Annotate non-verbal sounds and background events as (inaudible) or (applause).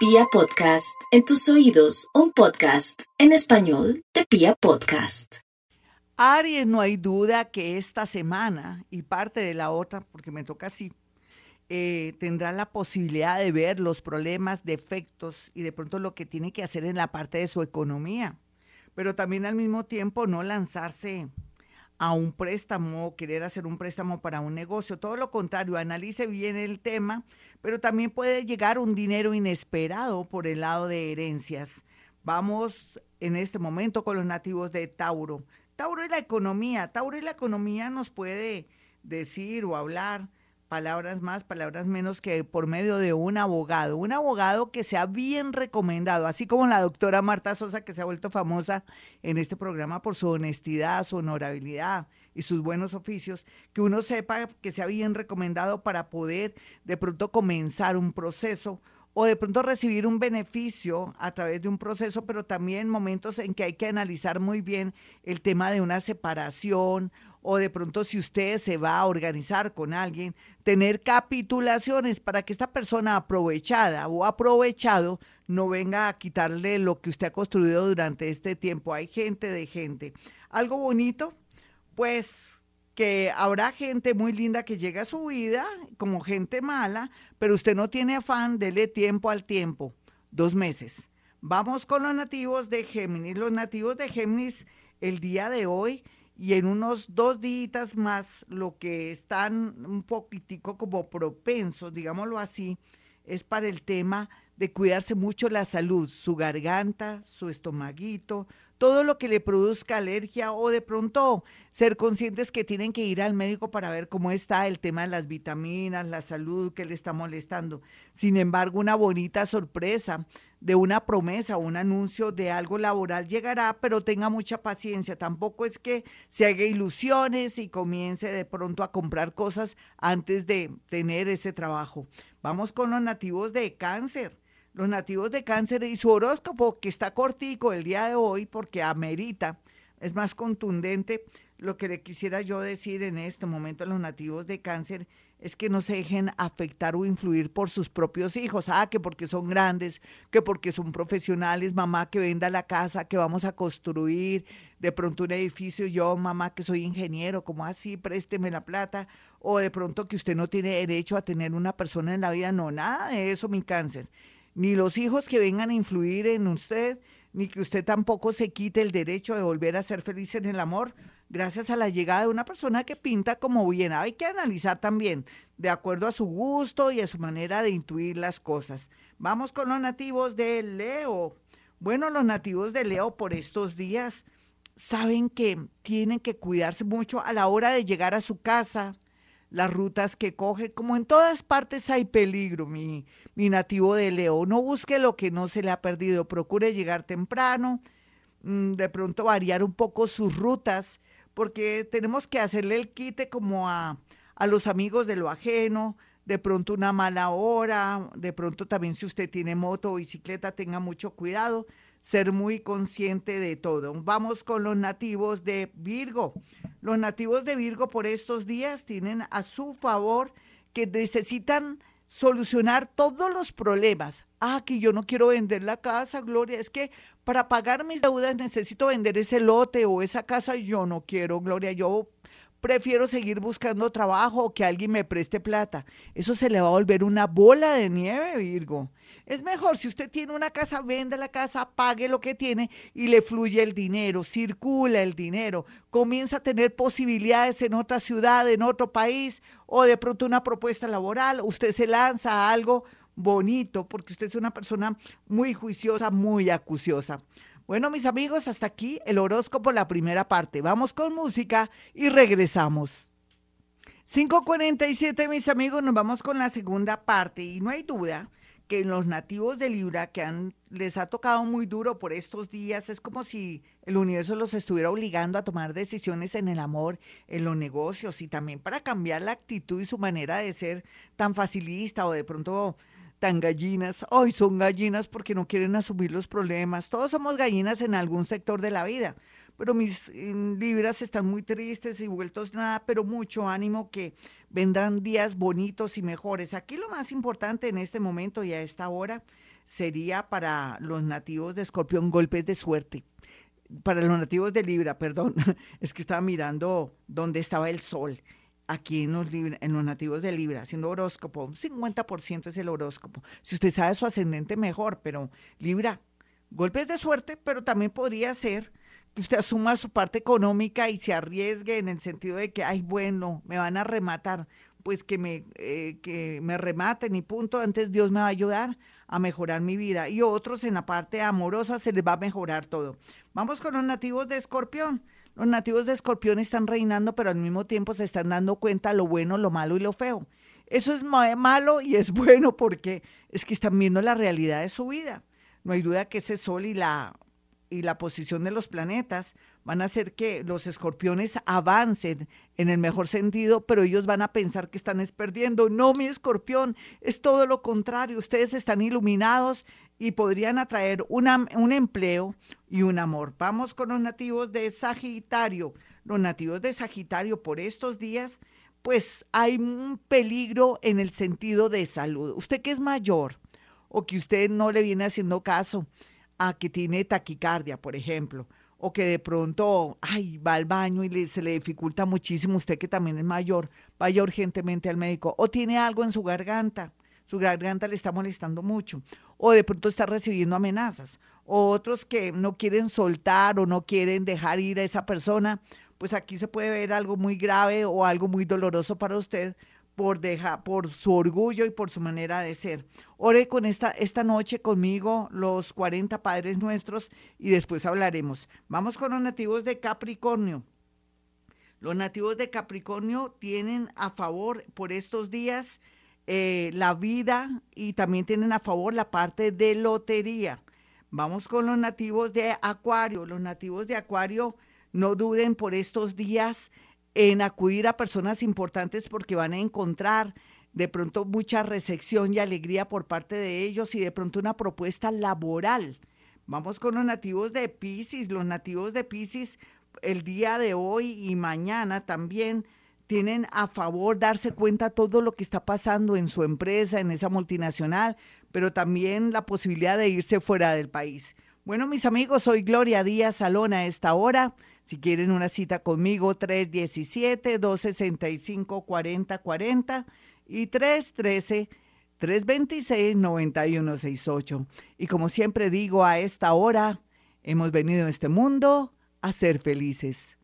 Pia Podcast, en tus oídos, un podcast en español de Pia Podcast. Aries, no hay duda que esta semana y parte de la otra, porque me toca así, eh, tendrá la posibilidad de ver los problemas, defectos y de pronto lo que tiene que hacer en la parte de su economía. Pero también al mismo tiempo no lanzarse a un préstamo, querer hacer un préstamo para un negocio. Todo lo contrario, analice bien el tema, pero también puede llegar un dinero inesperado por el lado de herencias. Vamos en este momento con los nativos de Tauro. Tauro y la economía. Tauro y la economía nos puede decir o hablar palabras más, palabras menos que por medio de un abogado, un abogado que sea bien recomendado, así como la doctora Marta Sosa, que se ha vuelto famosa en este programa por su honestidad, su honorabilidad y sus buenos oficios, que uno sepa que sea bien recomendado para poder de pronto comenzar un proceso o de pronto recibir un beneficio a través de un proceso, pero también momentos en que hay que analizar muy bien el tema de una separación o de pronto si usted se va a organizar con alguien, tener capitulaciones para que esta persona aprovechada o aprovechado no venga a quitarle lo que usted ha construido durante este tiempo. Hay gente de gente. Algo bonito, pues que habrá gente muy linda que llega a su vida como gente mala, pero usted no tiene afán, dele tiempo al tiempo, dos meses. Vamos con los nativos de Géminis. Los nativos de Géminis el día de hoy y en unos dos días más lo que están un poquitico como propensos, digámoslo así, es para el tema de cuidarse mucho la salud, su garganta, su estomaguito, todo lo que le produzca alergia o de pronto ser conscientes que tienen que ir al médico para ver cómo está el tema de las vitaminas, la salud que le está molestando. Sin embargo, una bonita sorpresa de una promesa o un anuncio de algo laboral llegará, pero tenga mucha paciencia. Tampoco es que se haga ilusiones y comience de pronto a comprar cosas antes de tener ese trabajo. Vamos con los nativos de cáncer los nativos de cáncer y su horóscopo, que está cortico el día de hoy porque amerita, es más contundente. Lo que le quisiera yo decir en este momento a los nativos de cáncer es que no se dejen afectar o influir por sus propios hijos. Ah, que porque son grandes, que porque son profesionales, mamá que venda la casa, que vamos a construir de pronto un edificio, yo mamá que soy ingeniero, como así, présteme la plata, o de pronto que usted no tiene derecho a tener una persona en la vida, no, nada de eso, mi cáncer ni los hijos que vengan a influir en usted, ni que usted tampoco se quite el derecho de volver a ser feliz en el amor gracias a la llegada de una persona que pinta como bien. Hay que analizar también de acuerdo a su gusto y a su manera de intuir las cosas. Vamos con los nativos de Leo. Bueno, los nativos de Leo por estos días saben que tienen que cuidarse mucho a la hora de llegar a su casa, las rutas que coge, como en todas partes hay peligro, mi, mi nativo de Leo. No busque lo que no se le ha perdido, procure llegar temprano, mm, de pronto variar un poco sus rutas, porque tenemos que hacerle el quite como a, a los amigos de lo ajeno, de pronto una mala hora, de pronto también si usted tiene moto o bicicleta, tenga mucho cuidado ser muy consciente de todo. Vamos con los nativos de Virgo. Los nativos de Virgo por estos días tienen a su favor que necesitan solucionar todos los problemas. Ah, que yo no quiero vender la casa, Gloria, es que para pagar mis deudas necesito vender ese lote o esa casa, yo no quiero, Gloria, yo prefiero seguir buscando trabajo o que alguien me preste plata. Eso se le va a volver una bola de nieve, Virgo. Es mejor, si usted tiene una casa, venda la casa, pague lo que tiene y le fluye el dinero, circula el dinero, comienza a tener posibilidades en otra ciudad, en otro país o de pronto una propuesta laboral, usted se lanza a algo bonito porque usted es una persona muy juiciosa, muy acuciosa. Bueno, mis amigos, hasta aquí el horóscopo, la primera parte. Vamos con música y regresamos. 5.47, mis amigos, nos vamos con la segunda parte y no hay duda que los nativos de Libra que les ha tocado muy duro por estos días, es como si el universo los estuviera obligando a tomar decisiones en el amor, en los negocios y también para cambiar la actitud y su manera de ser tan facilista o de pronto tan gallinas. Hoy son gallinas porque no quieren asumir los problemas. Todos somos gallinas en algún sector de la vida pero mis libras están muy tristes y vueltos nada, pero mucho ánimo que vendrán días bonitos y mejores. Aquí lo más importante en este momento y a esta hora sería para los nativos de Escorpión golpes de suerte. Para los nativos de Libra, perdón, (laughs) es que estaba mirando dónde estaba el sol aquí en los, en los nativos de Libra, haciendo horóscopo, 50% es el horóscopo. Si usted sabe su ascendente, mejor, pero Libra, golpes de suerte, pero también podría ser que usted asuma su parte económica y se arriesgue en el sentido de que, ay, bueno, me van a rematar, pues que me, eh, que me rematen y punto, antes Dios me va a ayudar a mejorar mi vida. Y otros en la parte amorosa se les va a mejorar todo. Vamos con los nativos de Escorpión. Los nativos de Escorpión están reinando, pero al mismo tiempo se están dando cuenta lo bueno, lo malo y lo feo. Eso es malo y es (laughs) bueno porque es que están viendo la realidad de su vida. No hay duda que ese sol y la, y la posición de los planetas van a hacer que los escorpiones avancen en el mejor sentido, pero ellos van a pensar que están perdiendo. No, mi escorpión, es todo lo contrario. Ustedes están iluminados y podrían atraer un empleo y un amor. Vamos con los nativos de Sagitario. Los nativos de Sagitario por estos días, pues hay un peligro en el sentido de salud. Usted que es mayor o que usted no le viene haciendo caso a que tiene taquicardia, por ejemplo, o que de pronto, ay, va al baño y se le dificulta muchísimo, usted que también es mayor, vaya urgentemente al médico, o tiene algo en su garganta su garganta le está molestando mucho, o de pronto está recibiendo amenazas, o otros que no quieren soltar o no quieren dejar ir a esa persona, pues aquí se puede ver algo muy grave o algo muy doloroso para usted por, dejar, por su orgullo y por su manera de ser. Ore con esta, esta noche conmigo los 40 Padres Nuestros y después hablaremos. Vamos con los nativos de Capricornio. Los nativos de Capricornio tienen a favor por estos días eh, la vida y también tienen a favor la parte de lotería. Vamos con los nativos de Acuario. Los nativos de Acuario no duden por estos días en acudir a personas importantes porque van a encontrar de pronto mucha recepción y alegría por parte de ellos y de pronto una propuesta laboral. Vamos con los nativos de Pisces. Los nativos de Pisces el día de hoy y mañana también tienen a favor darse cuenta todo lo que está pasando en su empresa, en esa multinacional, pero también la posibilidad de irse fuera del país. Bueno, mis amigos, soy Gloria Díaz Salón a esta hora. Si quieren una cita conmigo, 317-265-4040 y 313-326-9168. Y como siempre digo, a esta hora hemos venido a este mundo a ser felices.